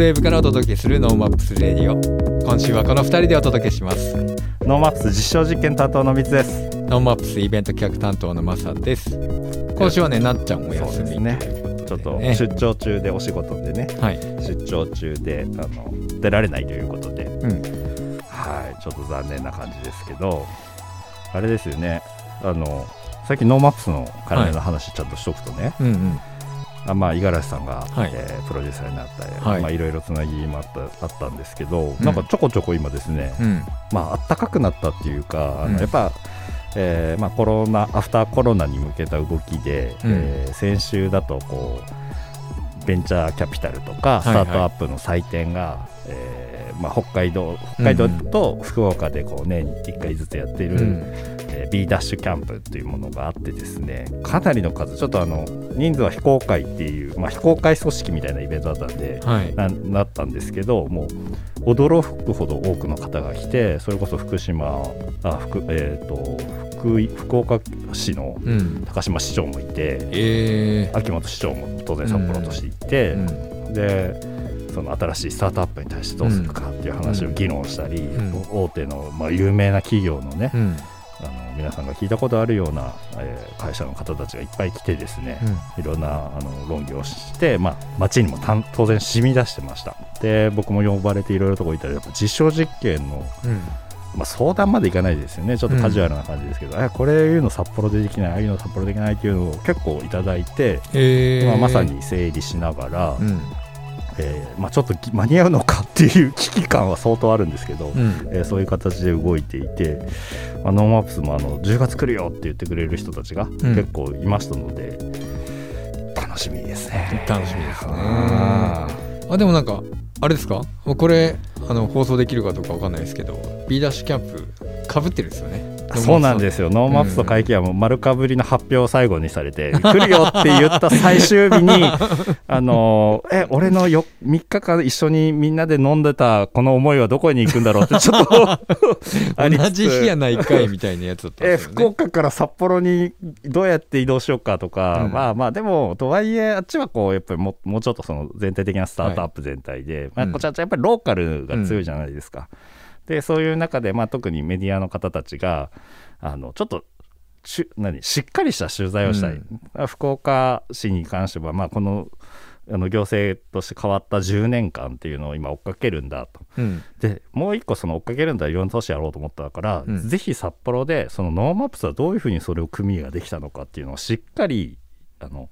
スウェーブからお届けする NoMaps Radio。今週はこの2人でお届けします。 NoMaps 実証実験担当のみつです。 NoMaps イベント企画担当のマサです。今週はねなっちゃんお休みね。ちょっとね。出張中でお仕事でね。はい。出張中であの出られないということで。うん。はい。ちょっと残念な感じですけどあれですよね。あの最近 NoMaps の関連の話ちゃんとしとくとね、うんうんあまあ五十嵐さんが、はい。えープロデューサーになったり、はい。まあいろいろつなぎもあったあったんですけど、うん。なんかちょこちょこ今ですね、うん。まあ暖かくなったっていうか、あうん。のやっぱ、えーまあ、コロナアフターコロナに向けた動きで、うん。えー先週だとこうベンチャーキャピタルとかはいはい。スタートアップの祭典が、えーまあ、北海道北海道と福岡でこう年に1回ずつやっている、うん。えー B ダッシュキャンプというものがあってですねかなりの数ちょっとあの人数は非公開っていう、まあ、非公開組織みたいなイベントだったんではい。ななったんですけどもう驚くほど多くの方が来てそれこそ福島あ福,、えー、と福井福岡市のうん。高島市長もいてえ秋元市長も当然札幌としていて、ーうん。でその新しいスタートアップに対してどうするかっていう話を議論したり、うん。大手の、まあ、有名な企業のね、うん。あの皆さんが聞いたことあるような、えー会社の方たちがいっぱい来てですね、いろんなあの論議をして、まあ、街にもたん当然染み出してました。で僕も呼ばれていろいろとこ行ったらやっぱ実証実験の、うん。まあ、相談までいかないですよね。ちょっとカジュアルな感じですけど、えこれいうの札幌でできないああいうの札幌できないっていうのを結構いただいて、えー。まあ、まさに整理しながら、うんえーまあ、ちょっとぎ間に合うのかっていう危機感は相当あるんですけど、うん。えーそういう形で動いていて、まあ、 NoMaps もあの10月来るよって言ってくれる人たちが結構いましたので、楽しみですね。楽しみですね。ああでもなんかあれですか？これあの放送できるかどうかわかんないですけど B ダッシュキャンプかぶってるんですよね。ーそうなんですよ、 NoMapsと会計はもう丸かぶりの発表を最後にされて、来るよって言った最終日に、あのーえ、俺のよ3日間一緒にみんなで飲んでたこの思いはどこに行くんだろうって、ちょっと 同じ日やないかいみたいなやつだったんえ福岡から札幌にどうやって移動しようかとか、うん。まあまあでもとはいえあっちはこうやっぱりももうちょっとその全体的なスタートアップ全体で、まあ、うんこちらやっぱりローカルが強いじゃないですか。でそういう中で、まあ、特にメディアの方たちがあのちょっとし何しっかりした取材をしたい、福岡市に関しては、まあ、このあの行政として変わった10年間っていうのを今追っかけるんだと。うん。でもう一個その追っかけるんだいろんな都市やろうと思ったから、うん。ぜひ札幌でその NoMaps はどういうふうにそれを組みができたのかっていうのをしっかりあの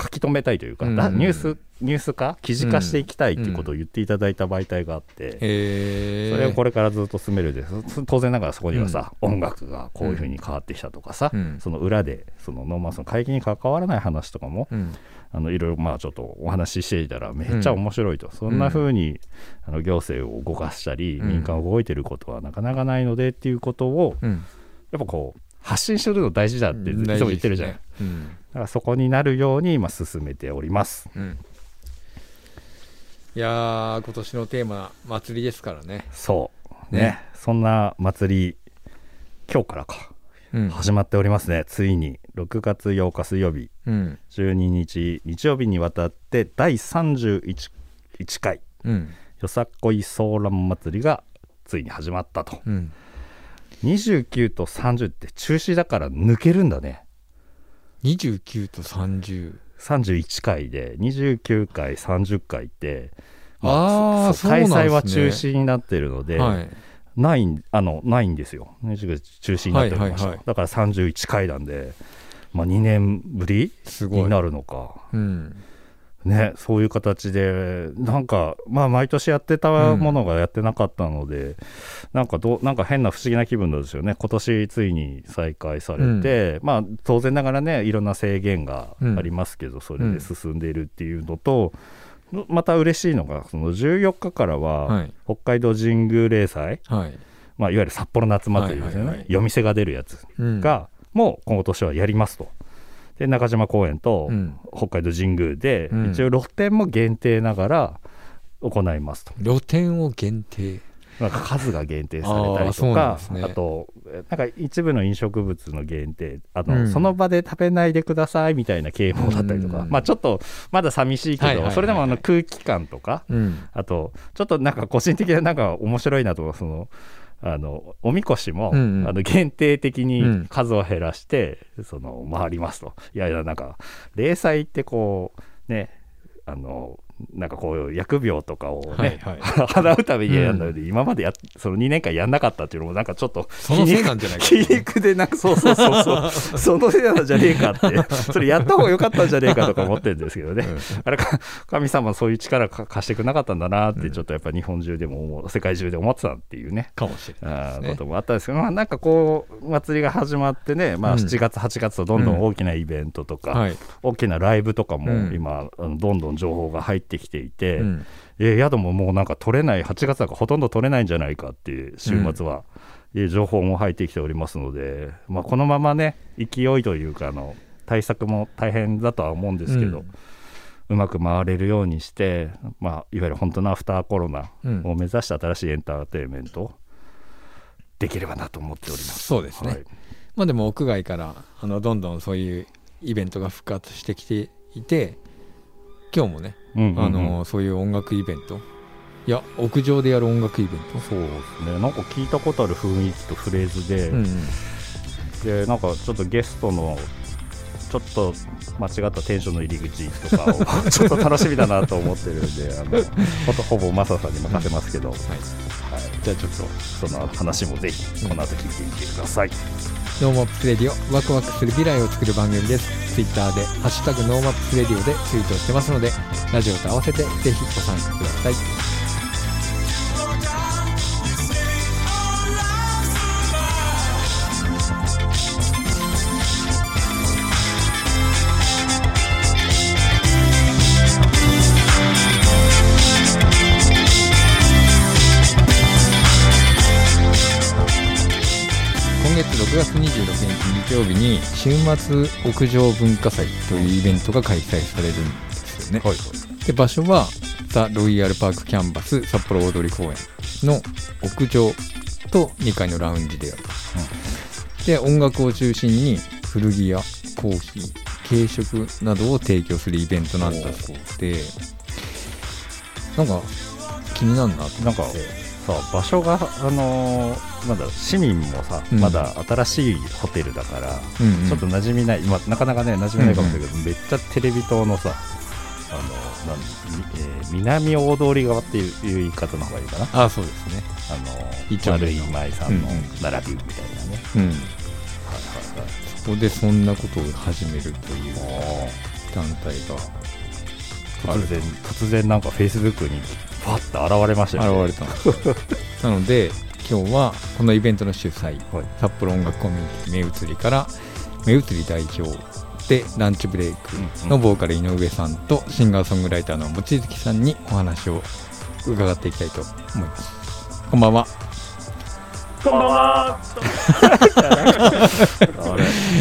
書き留めたいというか、うん。だニュースニュース化？記事化していきたいっていうことを言っていただいた媒体があって、へえそれをこれからずっと進めるです。当然ながらそこにはさ、音楽がこういうふうに変わってきたとかさ、うん。その裏でその NoMaps の会議に関わらない話とかもうん。あのいろいろまあちょっとお話ししていたらめっちゃ面白いと、そんな風にあの行政を動かしたり、うん。民間を動いてることはなかなかないのでっていうことをうん。やっぱこう発信するの大事だっていつも言ってるじゃん、大事ですねだからそこになるように今進めております。うん。うんいやー今年のテーマ祭りですからね。そう。ね。ね。そんな祭り今日からか。うん。始まっておりますね、ついに。6月8日水曜日。うん。12日日曜日にわたって第31回。うん。よさこいソーラン祭りがついに始まったと。うん。29と30って中止だから抜けるんだね29と30 31回で29回30回って、あーそうそうなんですね。開催は中止になってるので、はい。ないんあのないんですよ。29中止になっておりました、はいはいはい。だから31回なんで、まあ、2年ぶりすごい。になるのか。うんねそういう形でなんかまあ毎年やってたものがやってなかったので、なんかどうなんか変な不思議な気分なんですよね。今年ついに再開されて、まあ当然ながらねいろんな制限がありますけど、それで進んでいるっていうのと、また嬉しいのがその14日からは、はい。北海道神宮例祭、はい。まあ、いわゆる札幌夏祭りですよね、はいはいはい夜店が出るやつうん。が、もう今年はやりますと。で中島公園とうん。北海道神宮で、うん。一応露店も限定ながら行いますと。露店を限定？なんか数が限定されたりとかなんですね。あとなんか一部の飲食物の限定あの、うん。その場で食べないでくださいみたいな啓蒙だったりとか、うん。まあちょっとまだ寂しいけど、それでもあの空気感とかうん。あとちょっとなんか個人的ななんか面白いなとそのあのおみこしも、うんうん。あの限定的うん。に数を減らして、その回りますと。いやいやなんか例祭ってこうねあのなんかこう疫病とかをね、はいはい。払うためにやるので、今までやその2年間やんなかったっていうのもなんかちょっとそのせいなんじゃないか皮肉でなんかそうそうそうそう。そのせいなんじゃねえかって。それやった方が良かったんじゃねえかとか思ってるんですけどね、あれか神様そういう力か貸してくれなかったんだなってちょっとやっぱ日本中でも世界中で思ってたっていうね。かもしれないね。ーこともあったんですけど、まあ、なんかこう祭りが始まってね、まあ、うん7月8月とどんどん大きなイベントとか、はい。大きなライブとかもうん。今、どんどん情報が入ってきていて、うん。え宿ももうなんか取れない8月だからほとんど取れないんじゃないかっていう週末は、いう情報も入ってきておりますので、まあ、このままね勢いというかあの対策も大変だとは思うんですけど、うまく回れるようにして、まあ、いわゆる本当のアフターコロナうん。を目指した新しいエンターテインメントできればなと思っております。そうですね、はい。まあでも屋外からあのどんどんそういうイベントが復活してきていて今日もね、うんうんうん。あのそういう音楽イベント。いや屋上でやる音楽イベント。そうですね。なんか聞いたことある雰囲気とフレーズで、うんうん。でなんかちょっとゲストのちょっと間違ったテンションの入り口とかを ちょっと楽しみだなと思ってるんであのほとほぼマサさんに任せますけど、はい。じゃあちょっとその話もぜひこの後聞いてみてください。 NoMaps Radio ワクワクする未来を作る番組です。ツイッターで「ハッシュタグ NoMaps Radio」でツイートしてますのでラジオと合わせてぜひご参加ください。6月26日日曜日に週末屋上文化祭というイベントが開催されるんですよね、はい。で場所はザ・ロイヤルパークキャンバス札幌大通公園の屋上と2階のラウンジでやる、で音楽を中心に古着やコーヒー軽食などを提供するイベントなんだそうでなんか気になるなと思ってなんかさ場所があのーなんだ市民もさ、うん。まだ新しいホテルだから、うんうん。ちょっと馴染みない、まあ、なかなかね馴染みないかもしれないけど、めっちゃテレビ塔のさあのなん、みえー南大通側っていういう言い方の方がいいかな。あそうですね。あの一丁目の丸い舞さんのうんうん。並びみたいなね、うん。はいそこでそんなことを始めるというはいはい団体が。突然突然なんかフェイスブックにパッと現れましたよね。現れた。なので今日はこのイベントの主催、はい。札幌音楽コミュニティ目移りから目移り代表でランチブレイクのボーカル井上さんとシンガーソングライターの望月さんにお話を伺っていきたいと思います。こんばんはこんばんは。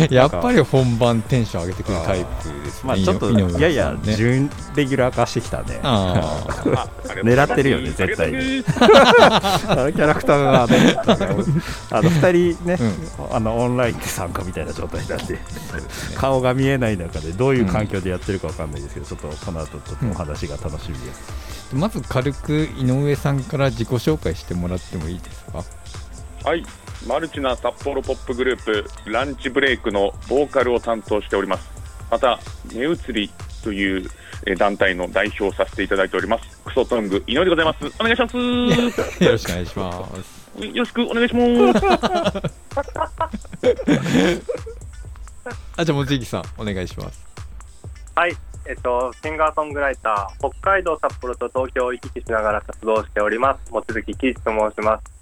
やっぱり本番テンション上げてくるタイプですね。まあちょっとね。やや準レギュラー化してきたね。あ狙ってるよね絶対にに。あのキャラクターがね、あの2人ね、うあのオンラインで参加みたいな状態なんで、顔が見えない中でどういう環境でやってるかわかんないですけど、ちょっとこの後ちょっとお話が楽しみです。あまず軽く井上さんから自己紹介してもらってもいいですか？はい。マルチな札幌ポップグループランチブレイクのボーカルを担当しております。また目移りというえー団体の代表をさせていただいております。クソトング井上でございます。お願いします。よ よろしくお願いしますろしくお願いします。あじゃあ望月さんお願いしますはい、えっと、シンガーソングライター、北海道、札幌と東京を行き来しながら活動しております、望月喜一と申します。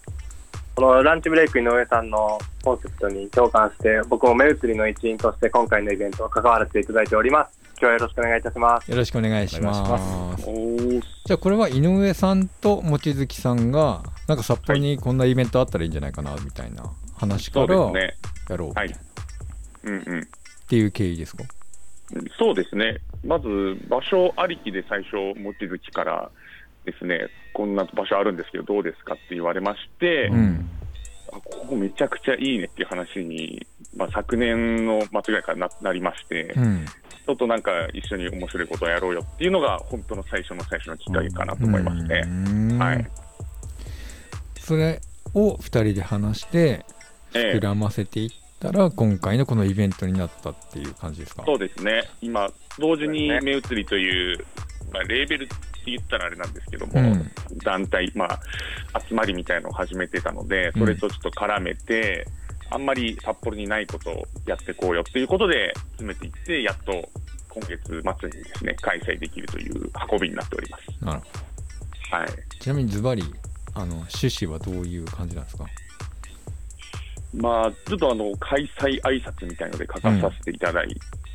このランチブレイク井上さんのコンセプトに共感して、僕も目移りの一員として今回のイベントを関わらせていただいております。今日はよろしくお願いいたします。よろしくお願いしますじゃあこれは井上さんと望月さんがなんか札幌にこんなイベントあったらいいんじゃないかなみたいな話から。やろうみたいなっうんうん。ていう経緯ですか？そうですね、まず場所ありきで最初、望月からですね、こんな場所あるんですけど、どうですかって言われまして、うん。あここめちゃくちゃいいねっていう話に、まあ、昨年の末ぐらいからななりまして、うん。ちょっとなんか一緒に面白いことをやろうよっていうのが、本当の最初の最初のきっかけかなと思いますね。うんはい。それを2人で話してええ膨らませていったら、今回のこのイベントになったっていう感じですか？そうですね、今、同時に目移りという、まあ、レーベルって言ったらあれなんですけども、うん。団体、まあ、集まりみたいのを始めてたので、それとちょっと絡めて、あんまり札幌にないことをやっていこうよということで、詰めていって、やっと今月末にですね開催できるという運びになっております。なるほど。はい。ちなみにズバリあの趣旨はどういう感じなんですか？まあ、ちょっとあの開催挨拶みたいので書かさせていただい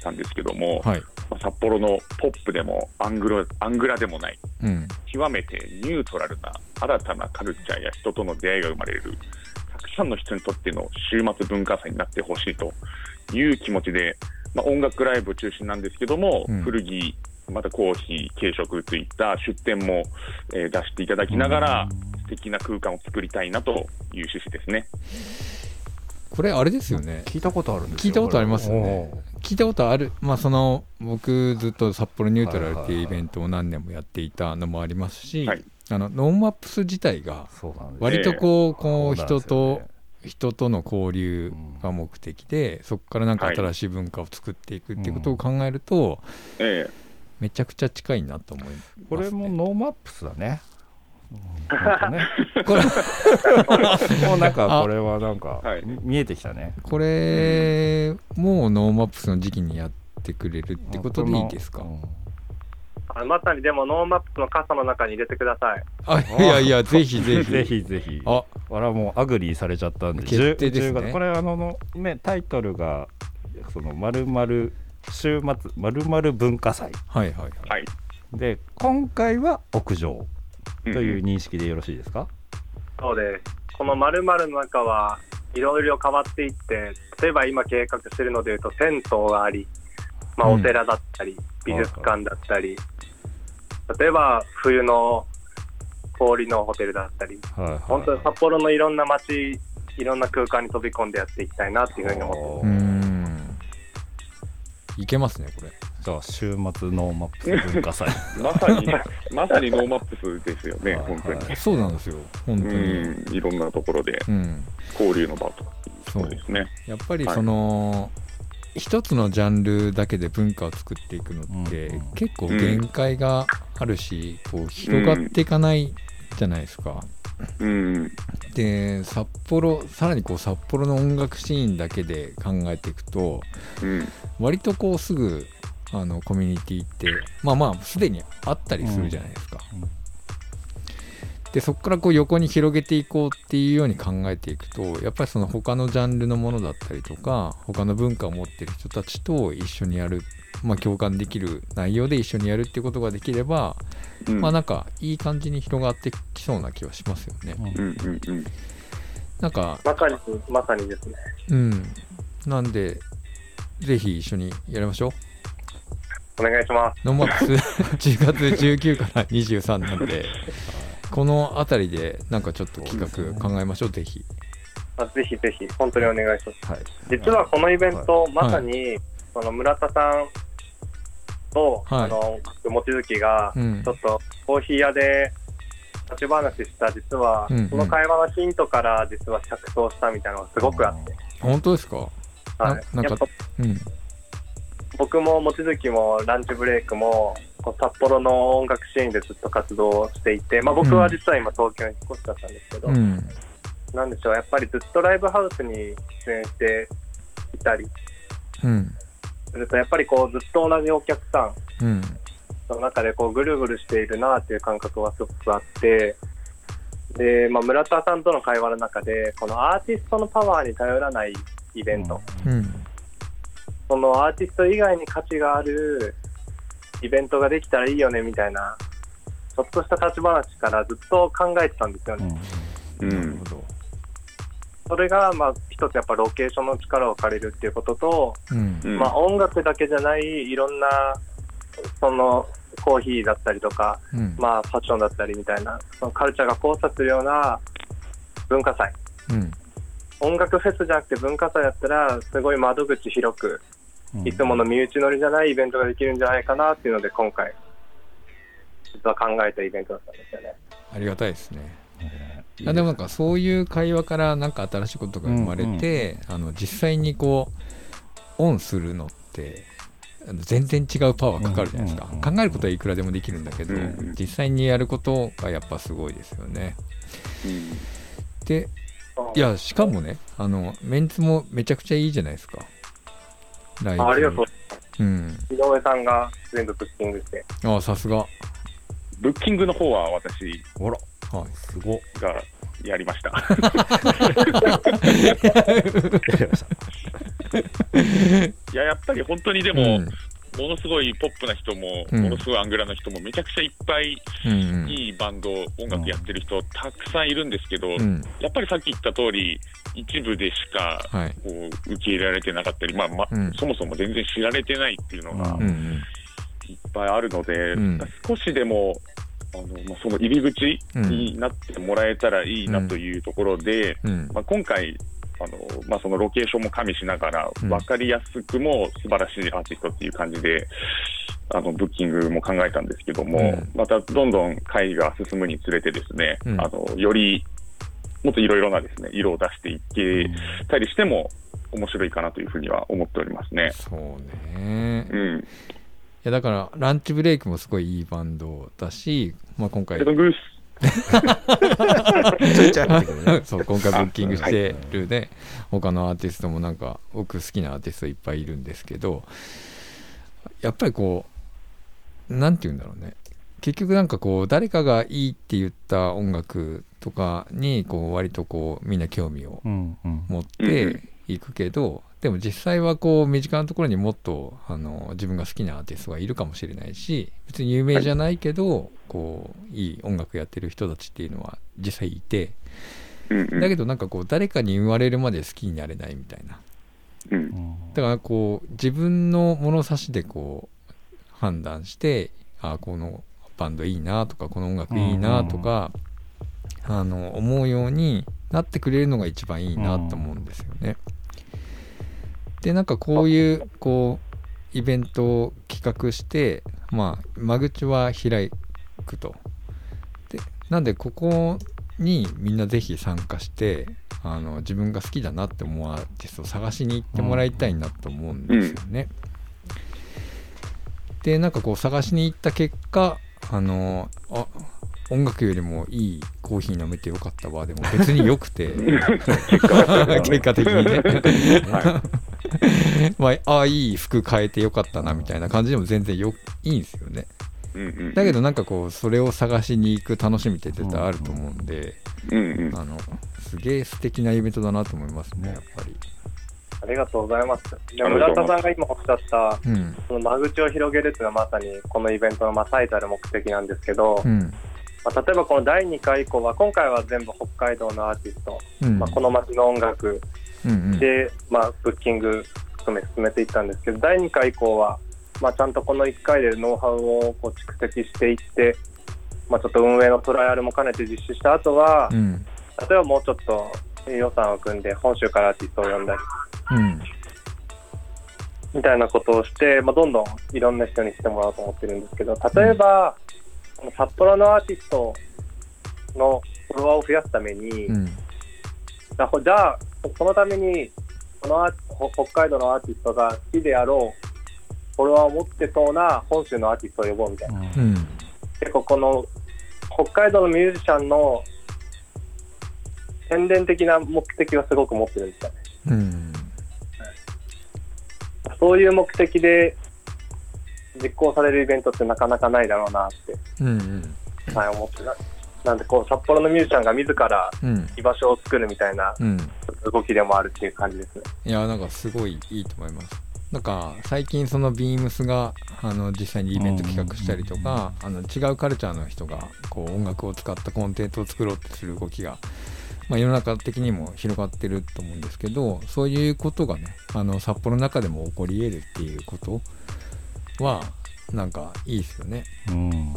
たんですけども、はい。まあ札幌のポップでもアングロアングラでもない、うん。極めてニュートラルな新たなカルチャーや人との出会いが生まれる、たくさんの人にとっての週末文化祭になってほしいという気持ちで、まあ、音楽ライブ中心なんですけども、うん。古着、またコーヒー、軽食といった出店も、えー出していただきながら、素敵な空間を作りたいなという趣旨ですね。これあれですよね。聞いたことあるんです聞いたことありますよね聞いたことある。まあその僕ずっと札幌ニュートラルっていうイベントを何年もやっていたのもありますし、はい。あのノーマップス自体が割とこうこう人とね。人との交流が目的でそこからなんか新しい文化を作っていくっていうことを考えるとえめちゃくちゃ近いなと思います、ね、これもノーマップスだね。これ。もうなんかこれはなんか見えてきたね。これもうノーマップスの時期にやってくれるってことでいいですか？うんあまさにでもノーマップの傘の中に入れてください。あいやいやぜひぜひ。ぜひぜひ。あ。あらもうアグリーされちゃったんで決定ですね。10 10月。これあのの、ね、タイトルがそのまるまる週末まるまる文化祭。はいはいはい。えはい。で今回は屋上といううん認識でよろしいですか、そうです。この〇〇の中はいろいろ変わっていって、例えば今計画してるのでいうと銭湯があり、まあ、うん。お寺だったり、美術館だったり、例えば冬の氷のホテルだったり、はいはい。本当に札幌のいろんな街、いろんな空間に飛び込んでやっていきたいなっていうふうに思ってうー。んいけますねこれ。じゃあ週末ノーマップス文化祭。まさに、まさにノーマップスですよね、はい本当に。はいそうなんですよ本当に。うん、いろんなところでうん。交流の場とそそう。うですね。やっぱりその、一つのジャンルだけで文化を作っていくのって、うん結構限界があるし、こう広がっていかないじゃないですか。うん、で札幌さらにこう札幌の音楽シーンだけで考えていくとうん、割とこうすぐあのコミュニティってまあまあすでにあったりするじゃないですか。うんでそこからこう横に広げていこうっていうように考えていくとやっぱりその他のジャンルのものだったりとか他の文化を持ってる人たちと一緒にやる、まあ、共感できる内容で一緒にやるっていうことができれば、うん、まあなんかいい感じに広がってきそうな気はしますよね。うん、うん、うん、なんかまさに、まさにですね。うんなんでぜひ一緒にやりましょう。お願いします。ノーマップス10月19から23なんでこの辺りでなんかちょっと企画考えましょうぜひ。あぜひぜひ、本当にお願いします。はい実はこのイベント、まさに、その村田さんと、はい。あの、望月が、うん。ちょっとコーヒー屋で立ち話した、実は、うんうん。その会話のヒントから、実は着想したみたいなのがすごくあって、本当ですか？はい。ななんかやっぱうん。僕も望月もランチブレイクも、札幌の音楽シーンでずっと活動していて、まあ僕は実は今東京に引っ越しだったんですけど、うん。なんでしょう、やっぱりずっとライブハウスに出演していたりうんすると、やっぱりこうずっと同じお客さん、の中でこうぐるぐるしているなっていう感覚はすごくあって、で、まあ、村田さんとの会話の中で、このアーティストのパワーに頼らないイベント、うん。そのアーティスト以外に価値があるイベントができたらいいよねみたいな、ちょっとした立ち話からずっと考えてたんですよね。うん。うん。なるほどそれが、まあ、一つやっぱロケーションの力を借りるっていうことと、うん。うん、まあ、音楽だけじゃないいろんなそのコーヒーだったりとか、うん。まあ、ファッションだったりみたいな、そのカルチャーが交差するような文化祭。うん。音楽フェスじゃなくて文化祭だったら、すごい窓口広く、うん。いつもの身内乗りじゃないイベントができるんじゃないかなっていうので、今回、実は考えたイベントだったんですよね。ありがたいですねねあでもなんかそういう会話からなんか新しいことが生まれて、あの実際にこうオンするのってあの全然違うパワーかかるじゃないですか、うんうん考えることはいくらでもできるんだけど、うん実際にやることがやっぱすごいですよね。でいやしかもねあのメンツもめちゃくちゃいいじゃないですか。ライブ。あありがとう。うん。井上さんが全部ブッキングして。あさすが。はブッキングの方は私ほらい。すご。っがやりました。いや、やっぱり本当にでも、うん。ものすごいポップな人も、うん。ものすごいアングラな人も、めちゃくちゃいっぱいうんいいバンド、音楽やってる人、たくさんいるんですけど、うん。やっぱりさっき言った通り、一部でしかはい。こう受け入れられてなかったり、まあまうん。そもそも全然知られてないっていうのがいっぱいあるので、うん。少しでもあの、まあ、その入り口になってもらえたらいいなというところで、うん。まあ、今回あの、まあ、そのロケーションも加味しながら、うん。分かりやすくも素晴らしいアーティストっていう感じで、あのブッキングも考えたんですけども、うん。またどんどん会が進むにつれて、ですね、うん。あのよりもっといろいろなですね色を出していけたりしても面白いかなというふうには思っておりますね。そうね。うん、いやだからランチブレイクもすごいいいバンドだし、まあ、今回 そう今回ブッキングしてるね、他のアーティストもなんか僕好きなアーティストいっぱいいるんですけどやっぱりこうなんて言うんだろうね。結局なんかこう誰かがいいって言った音楽とかにこう割とこうみんな興味を持っていくけど、でも実際はこう身近なところにもっとあの自分が好きなアーティストがいるかもしれないし別に有名じゃないけど、こういい音楽やってる人たちっていうのは実際いてうんうん。だけどなんかこう誰かに言われるまで好きになれないみたいな。うん。うんだからこう自分の物差しでこう判断してあこのバンドいいなとかこの音楽いいなとか、あの思うようになってくれるのが一番いいなと思うんですよね。でなんかこういうこうイベントを企画してまあ間口は開くと。でなんでここにみんなぜひ参加してあの自分が好きだなって思うアーティストを探しに行ってもらいたいなと思うんですよね。でなんかこう探しに行った結果あのあ音楽よりもいいコーヒー飲めてよかったわ。でも別によくて。結果的にね、はまああいい服変えてよかったなみたいな感じでも全然よいいんですよね。うんうんだけどなんかこうそれを探しに行く楽しみって絶対あると思うんで、うんうん。あのすげえ素敵なイベントだなと思いますねやっぱり。ありがとうございます。でありがとうございます。村田さんが今おっしゃった、うん。その間口を広げるっていうのはまさにこのイベントのまあ最たる目的なんですけど、うん。まあ、例えばこの第2回以降は、今回は全部北海道のアーティスト、うん。まあ、この街の音楽うんうん。で、まあ、ブッキング含め進めていったんですけど、第2回以降は、まあ、ちゃんとこの1回でノウハウをこう蓄積していって、まあ、ちょっと運営のトライアルも兼ねて実施した後は、うん。例えばもうちょっと予算を組んで本州からアーティストを呼んだりうん。みたいなことをして、まあ、どんどんいろんな人にしてもらおうと思ってるんですけど例えば、この札幌のアーティストのフォロワーを増やすために、うん。じゃあそのためにこのアーほ北海道のアーティストが好きであろうフォロワーを持ってそうな本州のアーティストを呼ぼうみたいな。うん。結構この北海道のミュージシャンの宣伝的な目的をすごく持ってるんですよね。うん。そういう目的で実行されるイベントってなかなかないだろうなって、うんうん。はい、思ってた。なんでこう札幌のミュージシャンが自らうん。居場所を作るみたいなうん。動きでもあるっていう感じですね。いやなんかすごいいいと思います。なんか最近そのビームスがあの実際にイベント企画したりとかあの違うカルチャーの人がこう音楽を使ったコンテンツを作ろうってする動きが、まあ、世の中的にも広がってると思うんですけどそういうことがねあの札幌の中でも起こり得るっていうことはなんかいいですよね。うん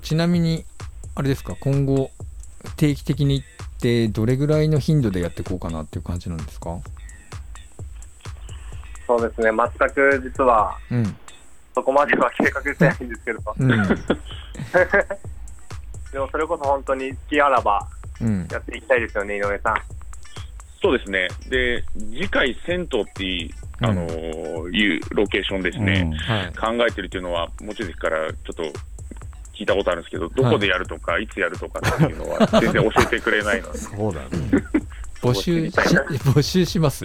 ちなみにあれですか今後定期的に行ってどれぐらいの頻度でやっていこうかなっていう感じなんですか？そうですね、全く実はうん。そこまでは計画してないんですけど、うん。でもそれこそ本当に好きあらばうん。やっていきたいですよね、井上さん。そうですね。で、次回、銭湯っていう、あのーいうロケーションですね、はい。考えてるっていうのは、望月からちょっと聞いたことあるんですけど、どこでやるとか、い、つやるとかっていうのは、全然教えてくれないので、そうだね。募集し募集します。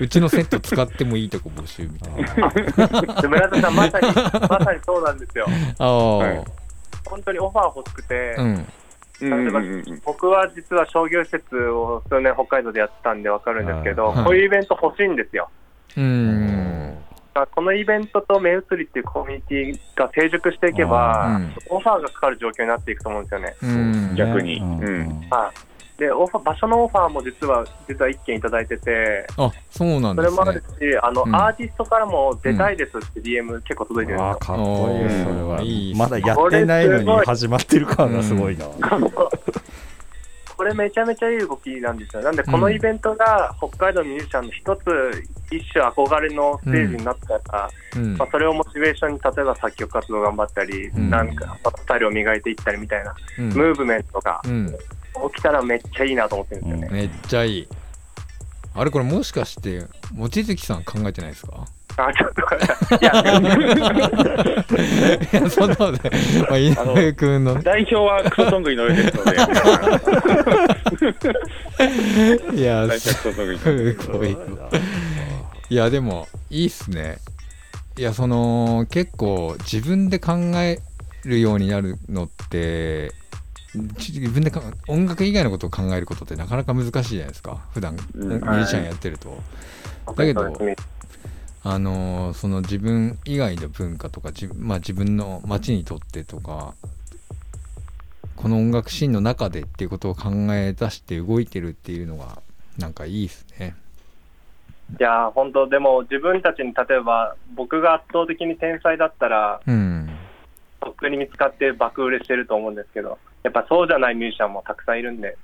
うちのセット使ってもいいとこ募集みたいな。で 村田さん、まさに、まさにそうなんですよ。ああ、はい。本当にオファー欲しくて、うん。うんうんうんうん。僕は実は商業施設を数年北海道でやってたんでわかるんですけど、はい。こういうイベント欲しいんですよ。うんこのイベントと目移りっていうコミュニティが成熟していけば、うん。オファーがかかる状況になっていくと思うんですよね。うん。逆に。うん。うん。はい。で、オファー場所のオファーも実は、実は一件いただいてて、あそうなんですね。それもあるし、あの、うん。アーティストからも出たいですって DM 結構届いてるんですよ。かっこいい。それうんは。いいまだやってないのに始まってる感がすごいな、これめちゃめちゃいい動きなんですよ。なんで、このイベントが北海道ミュージシャンの一つ、一種憧れのステージになったら、うん。まあ、それをモチベーションに、例えば作曲活動頑張ったり、うん。なんか、スタイルを磨いていったりみたいな、うん。ムーブメントがうん。起きたらめっちゃいいなと思ってるんですよね。めっちゃいい。あれこれもしかして望月さん考えてないですか？あ、ちょっと、いや、いやそんなことない、まあ、井上君の。ね代表はクソソング井上ですので、いやすごいいやでもいいっすね。いやその結構自分で考えるようになるのって自分でか音楽以外のことを考えることってなかなか難しいじゃないですか。普段うん。ミュージシャンやってると、だけどあのーその自分以外の文化とか自,、まあ、自分の街にとってとかこの音楽シーンの中でっていうことを考え出して動いてるっていうのがなんかいいですね。いや、本当、でも自分たちに例えば、僕が圧倒的に天才だったら、うん。とっくに見つかって爆売れしてると思うんですけど、やっぱそうじゃないミュージシャンもたくさんいるんで、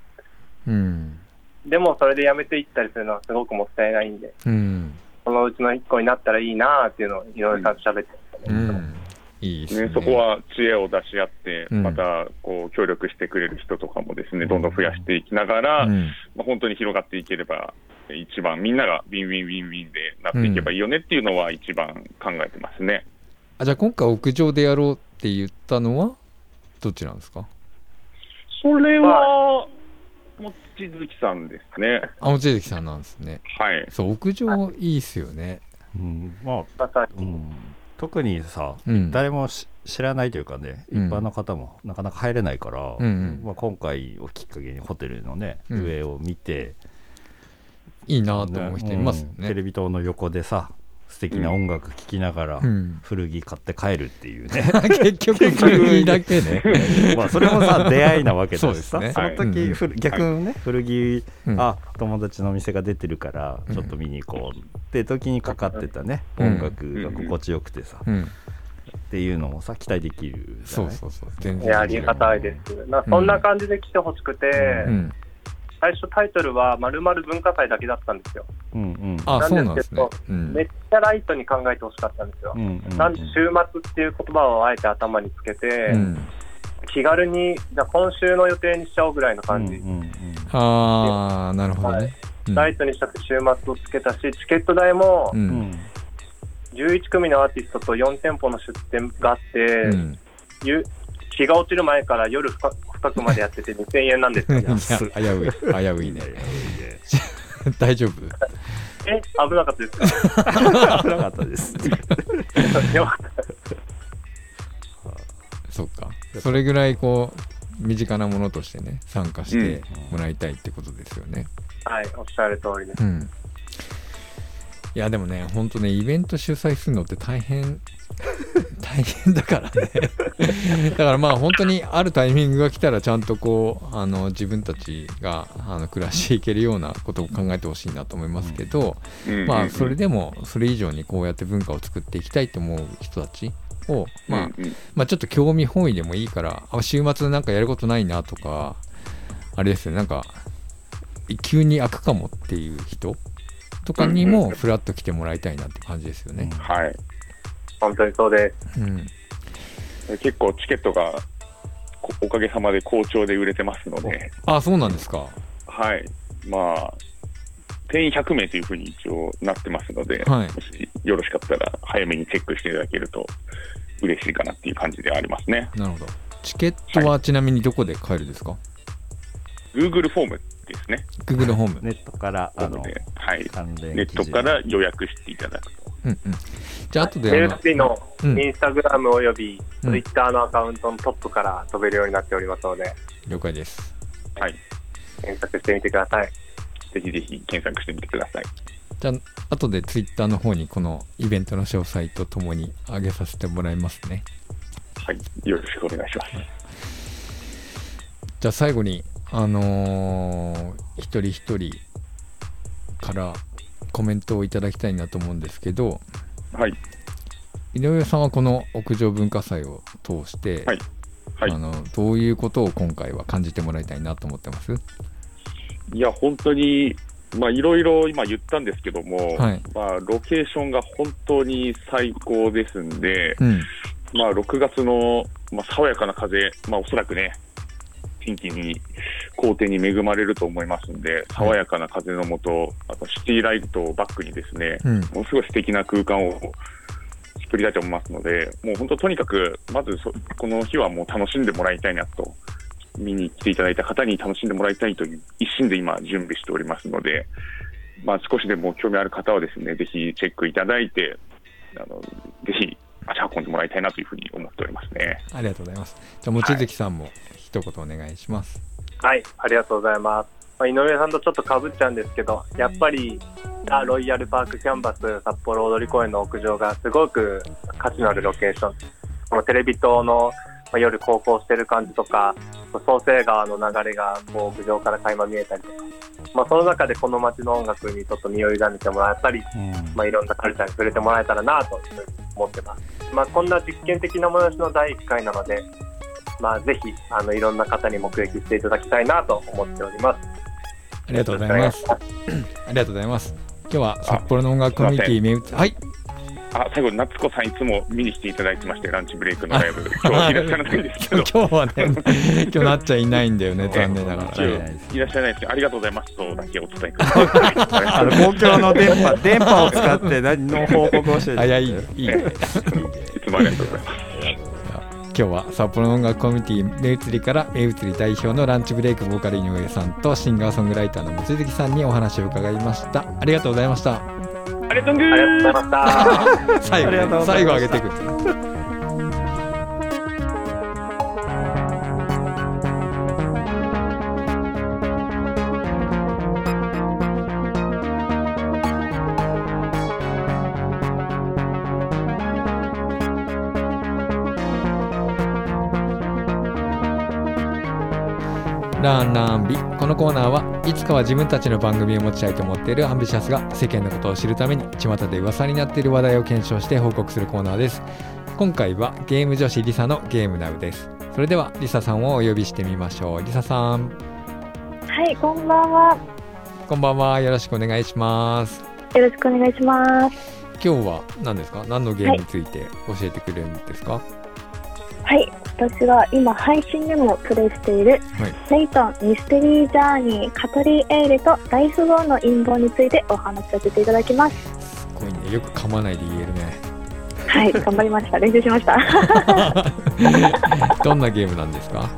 うん。でもそれでやめていったりするのはすごくもったいないんで、うんそのうちの一個になったらいいなっていうのを井上さんと喋って。うん。いいですね。ね、そこは知恵を出し合って、うん。またこう協力してくれる人とかもですね、どんどん増やしていきながら、うん。まあ、本当に広がっていければ、一番みんながウィンウィンウィンウィンでなっていけばいいよねっていうのは一番考えてますね。あじゃあ今回屋上でやろうって言ったのはどっちなんですか？それは、望月さんですね。あ望月さんなんですねはい。そう屋上いいっすよねうんまあうん、特にさ、うん誰もし知らないというかね、一般の方もなかなか入れないから、うんうんまあ、今回をきっかけにホテルのね、うん上を見て、いいなと思う人いますよねうんテレビ塔の横でさ素敵な音楽聴きながら、うん。古着買って帰るっていうね。結局古着だけね。まあそれもさ出会いなわけだしさ。そうですね。その時、はい。逆にね、古着、うん。あ友達のお店が出てるからうん。ちょっと見に行こうって時にかかってたね、うん。音楽が心地よくてさ、うん。っていうのもさ期待できるじゃないそうそうそう。全いや、ありがたいです。なそんな感じで来てほしくて、うん最初タイトルはまるまる文化祭だけだったんですよ。うんうん。あなんですけどそうなんですね。うん。めっちゃライトに考えてほしかったんですよ。う。んうんなんで週末っていう言葉をあえて頭につけて、うん。気軽に、じゃあ今週の予定にしちゃおうぐらいの感じ。うんうんうん。ああなるほどね。うん。ライトにしたくて週末をつけたし、チケット代もううん。ん11組のアーティストと4店舗の出店があって、うん。ゆ日が落ちる前から夜深深くまでやってて2000円なんですよ。いや危うい危ういね。大丈夫？え、危なかったですか？危なかったです。そっか。それぐらいこう身近なものとしてね参加してもらいたいってことですよね。はい、おっしゃる通りです。うん。いやでもねほんとねイベント主催するのって大変 大変だからね。だからまあ本当にあるタイミングが来たらちゃんとこうあの自分たちがあの暮らしていけるようなことを考えてほしいなと思いますけど、うん。まあそれでもそれ以上にこうやって文化を作っていきたいと思う人たちを、まあまあ、ちょっと興味本位でもいいからあ週末なんかやることないなとかあれですよね。なんか急に開くかもっていう人とかにもフラッと来てもらいたいなって感じですよね。はい。本当にそうです。うん、結構チケットがこおかげさまで好調で売れてますので、あそうなんですか。はい。まあ、定員100名というふうに一応なってますので、はいもしよろしかったら早めにチェックしていただけると嬉しいかなっていう感じではありますね。なるほど。チケットはちなみにどこで買えるんですか、Google フォームですね。?Google ホーム。ネットからあのネットから予約していただくと。うんうん。じゃあ後であの LSP のうんインスタグラムおよびうんツイッターのアカウントのトップから飛べるようになっておりますので、了解です。はい。検索してみてください。ぜひぜひ検索してみてください。じゃあ後で Twitter の方にこのイベントの詳細とともに上げさせてもらいますね。はい。よろしくお願いします。じゃあ最後に、あのー一人一人からコメントをいただきたいなと思うんですけど、はい。井上さんはこの屋上文化祭を通して、はいはいあのどういうことを今回は感じてもらいたいなと思ってます？いや、本当に、まあ、いろいろ今言ったんですけども、はいまあ、ロケーションが本当に最高ですんで、うん。まあ、6月の、まあ、爽やかな風、まあ、おそらくね、天気に、好天に恵まれると思いますんで、爽やかな風のもと、あとシティライトをバックにですね、うん。ものすごい素敵な空間を作りたいと思いますので、もう本当、とにかく、まずそこの日はもう楽しんでもらいたいなと、見に来ていただいた方に楽しんでもらいたいという一心で今、準備しておりますので、まあ、少しでも興味ある方はですね、ぜひチェックいただいて、あのぜひ足運んでもらいたいなというふうに思っておりますね。ありがとうございます。じゃあ、望月さんも一言お願いします。はい、ありがとうございます。まあ、井上さんとちょっとかぶっちゃうんですけど、やっぱり、ザ・ロイヤルパークキャンバス札幌踊り公園の屋上がすごく価値のあるロケーション。このテレビ塔のまあ夜航行してる感じとか、創生川の流れがこう屋上から垣間見えたりとか、まあ、その中でこの街の音楽にちょっと身を委ねてもらったり、うんまあ、いろんなカルチャーに触れてもらえたらなというふうに思ってます。まあ、こんな実験的な催しの第1回なので、まあ、ぜひあのいろんな方に目撃していただきたいなと思っております。ありがとうございます。ありがとうございます。今日は札幌の音楽コミュニティはい。あ最後、夏子さん、いつも見に来ていただいてまして、ランチブレイクのライブ、今日いらっしゃらないんですけど、今日はね、今日なっちゃいないんだよね、残念ながら。いらっしゃらないですけど、ありがとうございます。とだけお伝えください。あの公共の電波電波を使って何の報告をしてるいや、い。い、いい。いつもありがとうございます。今日は札幌の音楽コミュニティ目移りから目移り代表のランチブレイクボーカル井上さんとシンガーソングライターの望月さんにお話を伺いました。ありがとうございましたありがとうござありいまがとうございました。最後、ありがとうござい最後上げていくランランビ。このコーナーはいつかは自分たちの番組を持ちたいと思っているアンビシャスが世間のことを知るために巷で噂になっている話題を検証して報告するコーナーです。今回はゲーム女子リサのゲームナウです。それではリサさんをお呼びしてみましょう。リサさん。はい、こんばんは。こんばんはよろしくお願いします。よろしくお願いします。今日は何ですか？何のゲームについて教えてくれるんですか？はい、私が今配信でもプレイしている、はい。レイトンミステリージャーニーカトリー・エールとライフゴーの陰謀についてお話しさせていただきます。すごいね。よく噛まないで言えるね。はい、頑張りました。練習しました。どんなゲームなんですか？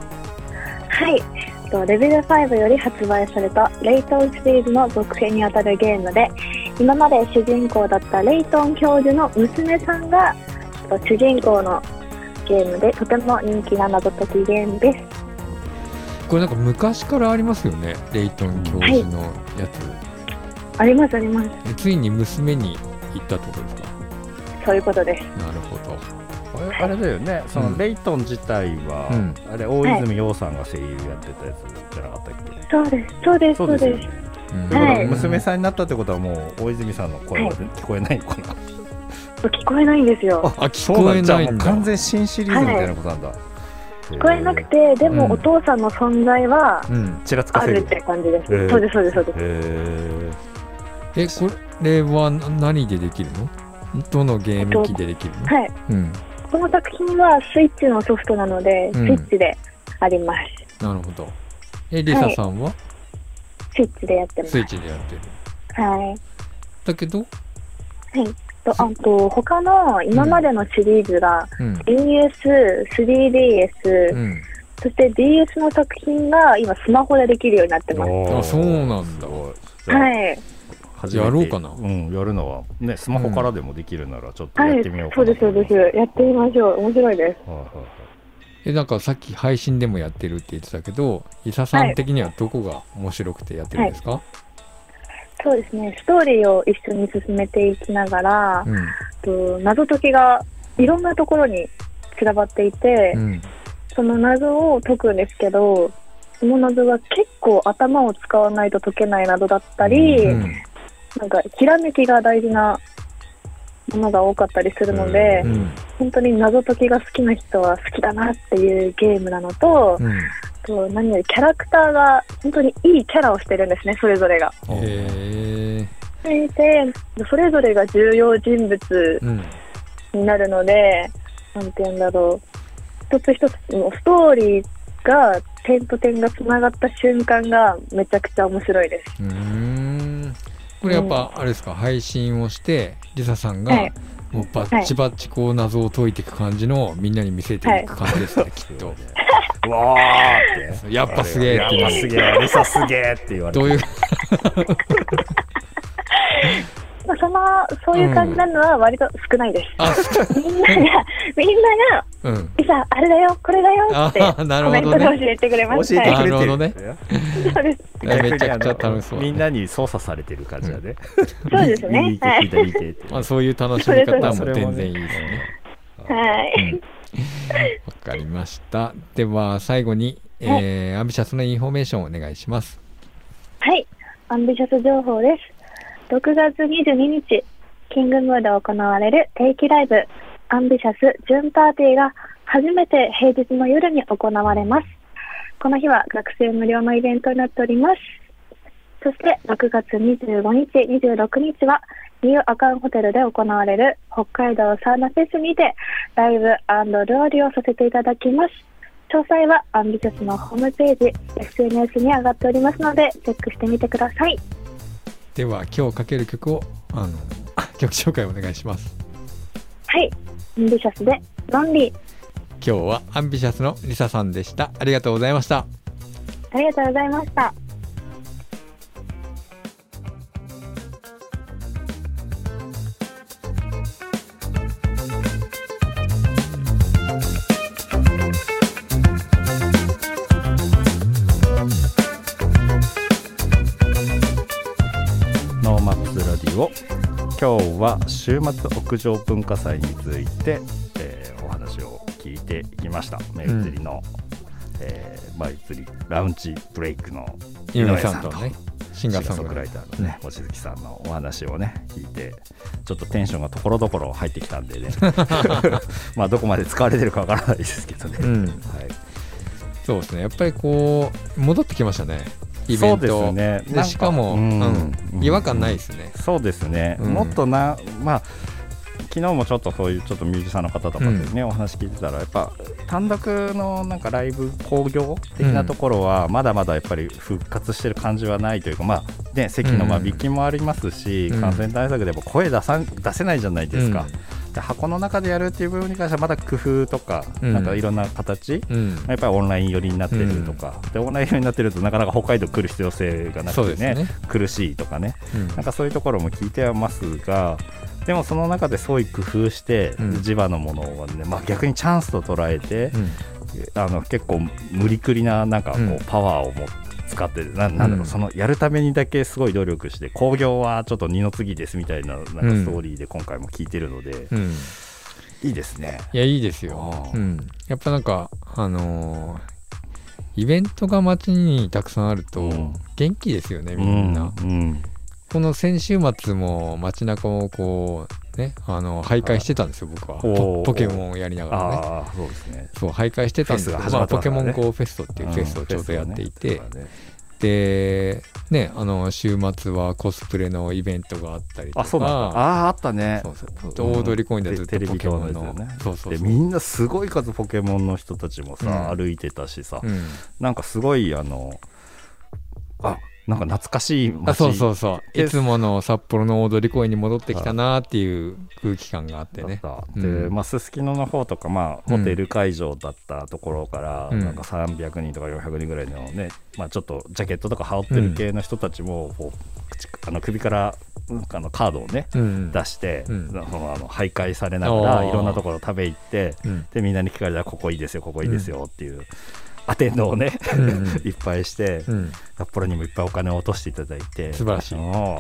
はい、とレベル5より発売されたレイトンシリーズの続編にあたるゲームで、今まで主人公だったレイトン教授の娘さんがと主人公のゲームでとても人気な謎解きゲームです。これなんか昔からありますよね？レイトン教授のやつ、ありますあります。えついに娘に行ったってことですか？そういうことです。なるほど。あれだよね。そうん。のレイトン自体は、うん。あれ大泉洋さんが声優やってたやつじゃなかったっけ、そうです、そうです、そうです。よね。うん。娘さんになったってことはもう大泉さんの声ははい。聞こえないのかな、聞こえないんですよ。あ聞こえない完全新シリーズみたいなことなんだ、聞こえなくて、でもうん。お父さんの存在はうん。ちらつかせる。あるって感じです。そうです、そうです、そうです。へえこれは何でできるの？どのゲーム機でできるの？はい。うん。この作品はスイッチのソフトなので、うん。スイッチであります。なるほど。えリサさんは？スイッチでやってます。スイ。ッチでやってる。はい。だけど？とあと、他の今までのシリーズが、うん。DS、3DS、うん。そして DS の作品が今スマホでできるようになってます。ー。あそうなんだ。はい。初めて。やろうかな。うん、やるのは。ねスマホからでもできるならちょっとはいやってみよう。かな。そうです、そうです。やってみましょう。面白いです。はいはいはい。えなんかさっき配信でもやってるって言ってたけどリサさん的にはどこが面白くてやってるんですか、そうですね。ストーリーを一緒に進めていきながら、うん。と謎解きがいろんなところに散らばっていて、うん。その謎を解くんですけど、その謎が結構頭を使わないと解けない謎だったり、うん。なんかひらめきが大事なものが多かったりするので、うん。本当に謎解きが好きな人は好きだなっていうゲームなのと、うんと何よりキャラクターが本当にいいキャラをしてるんですね、それぞれが。へえで、それぞれが重要人物うんになるので、なんて言うんだろう、一つ一つのストーリーが点と点がつながった瞬間がめちゃくちゃ面白いです。うーん。これやっぱあれですか配信をしてリサさんがはい。もうバッチバッチこう謎を解いていく感じのをみんなに見せていく感じですね、きっと。うわーって。やっぱすげえってやっぱすげえリサすげえって言われて。どういう？まあ、そのそういう感じなのは割と少ないです。あみんなが、みんなが、うん。いざ、あれだよ、これだよってあーなるコメほどね。ントで教えてくれま教えす。はいてくれてる。なるほどね。そうです。えめちゃくちゃ楽しそうみんなに操作されてる感じだね、そうですね。まあ、そういう楽しみ方も全然いいですね。はい。わかりました。では最後に、えーアンビシャスのインフォメーションをお願いします。はい。アンビシャス情報です。6月22日、キングムーで行われる定期ライブ、アンビシャス準パーティーが初めて平日の夜に行われます。この日は学生無料のイベントになっております。そして6月25日、26日はニューアカンホテルで行われる北海道サウナフェスにてライブ料理をさせていただきます。詳細はアンビシャスのホームページ、SNS に上がっておりますので、チェックしてみてください。では今日かける曲をあの曲紹介お願いします。はい。アンビシャスで、ロンリー。今日はアンビシャスのリサさんでした。ありがとうございました。ありがとうございました。ックスラディオ今日は週末屋上文化祭について、えーお話を聞いていきました。目移りの、えー前移りラウンジブレイクの井上さんとさんとね、シンガーガーソングライソングライターのね望月さんのお話をね聞いてちょっとテンションがところどころ入ってきたんでね。まあどこまで使われてるかわからないですけどね、うん、はい、そうですね。やっぱりこう戻ってきましたね。イベそうでント。すね。でしかも、うん。うん。違和感ないですね。そうですね、うん。もっとなまあ昨日もちょっとそういうちょっとミュージシャンの方とかでね、お話聞いてたらやっぱ単独のなんかライブ興行的なところはまだまだやっぱり復活してる感じはないというかまあね席の間引きもありますし、うん。感染対策でやっぱ声出さん出せないじゃないですか、で箱の中でやるっていう部分に関してはまだ工夫とか、うん。なんかいろんな形うん。うんやっぱりオンライン寄りになってるとか、でオンライン寄りになってるとなかなか北海道来る必要性がなくてねね。苦しいとかね。うん。なんかそういうところも聞いてはますがでもその中で創意工夫してうん。地場のものをね、まあ、逆にチャンスと捉えてう、ん。あの結構無理くりななんかこう、うん。パワーをも使ってななんだろう、うん。そのやるためにだけすごい努力して興行はちょっと二の次ですみたいななんかうん。ストーリーで今回も聞いてるので、うん。いいですね。いやいいですよ。うん、やっぱなんかあのーイベントが街にたくさんあるとうん。元気ですよね、みんな、うん。この先週末も街中をこうねあの徘徊してたんですよ僕は。ポポケモンをやりながらね。ああそうですね。そう徘徊してたんですけど、フェスが始ままあ、ポケモン GO フェストっていうフェスをちょうどやっていて、ねでねあの週末はコスプレのイベントがあったりとか。あそうなんだ。あああったね。そうそう。で大通り公園ではずっとテレビ塔ポケモンの。ね。そうそうそう。でみんなすごい数ポケモンの人たちもさ、うん。歩いてたしさ、うん。なんかすごいあのあなんか懐かしい街あそうそうそう。でいつもの札幌の大通公園に戻ってきたなっていう空気感があってね。だったう。ん。で、まあ、すすきのの方とか、まあ、ホテル会場だったところから、うん。なんか300人とか400人ぐらいのね、まあ、ちょっとジャケットとか羽織ってる系の人たちも、こう口あの首からあのカードをねうん。出して、うん。そのあの徘徊されながらいろんなところ食べ行ってうん。でみんなに聞かれたらここいいですよここいいですよっていう、アテンドをね、うん。うんいっぱいして、うん。札幌にもいっぱいお金を落としていただいて素晴らしい。うん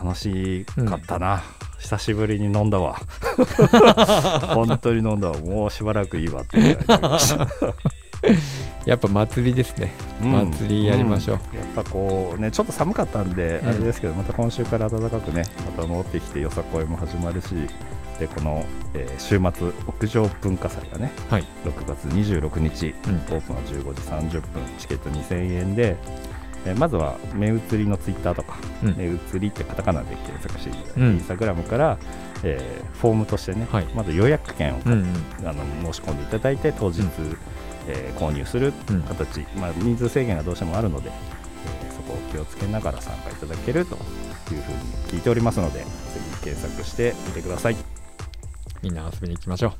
楽しかったな、久しぶりに飲んだわ。本当に飲んだわ。もうしばらくいいわって やっぱ祭りですね。うん。祭りやりましょう。うん。やっぱこうねちょっと寒かったんで、うん。あれですけどまた今週から暖かくねまた戻ってきてよさこいも始まるしでこの、えー週末屋上文化祭がねはい。6月26日、うん。オープンは15時30分チケット2000円で、えーまずは目移りのツイッターとか、うん。目移りってカタカナで検索していただいて、うん。インスタグラムから、えーフォームとしてね、はい。まず予約券を、うんうん。あの申し込んでいただいて当日、うん。えー購入するうん。形、まあ、人数制限がどうしてもあるので、えーそこを気をつけながら参加いただけるというふうに聞いておりますのでぜひ検索してみてください。みんな遊びに行きましょう。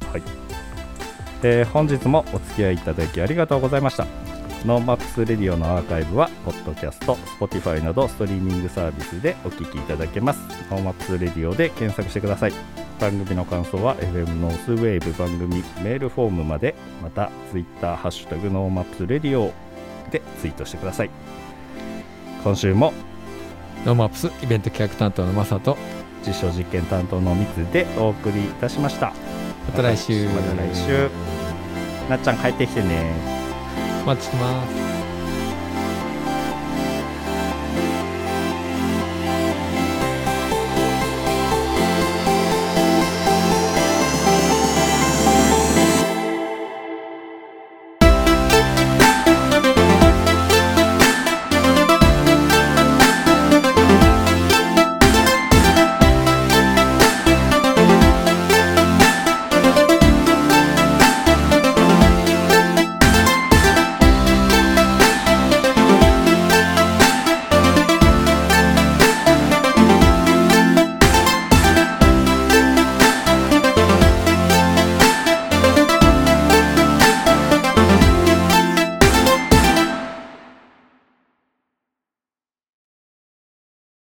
えー本日もお付き合いいただきありがとうございました。ノーマップスレディオのアーカイブはポッドキャスト Spotify などストリーミングサービスでお聞きいただけます。ノーマップスレディオで検索してください。番組の感想は FM ノースウェーブ番組メールフォームまでまた Twitter ハッシュタグノーマップスレディオでツイートしてください。今週もノーマップスイベント企画担当のマサと実証実験担当のミツでお送りいたしました。また来週。また来週。なっちゃん帰ってきてね。お待ちます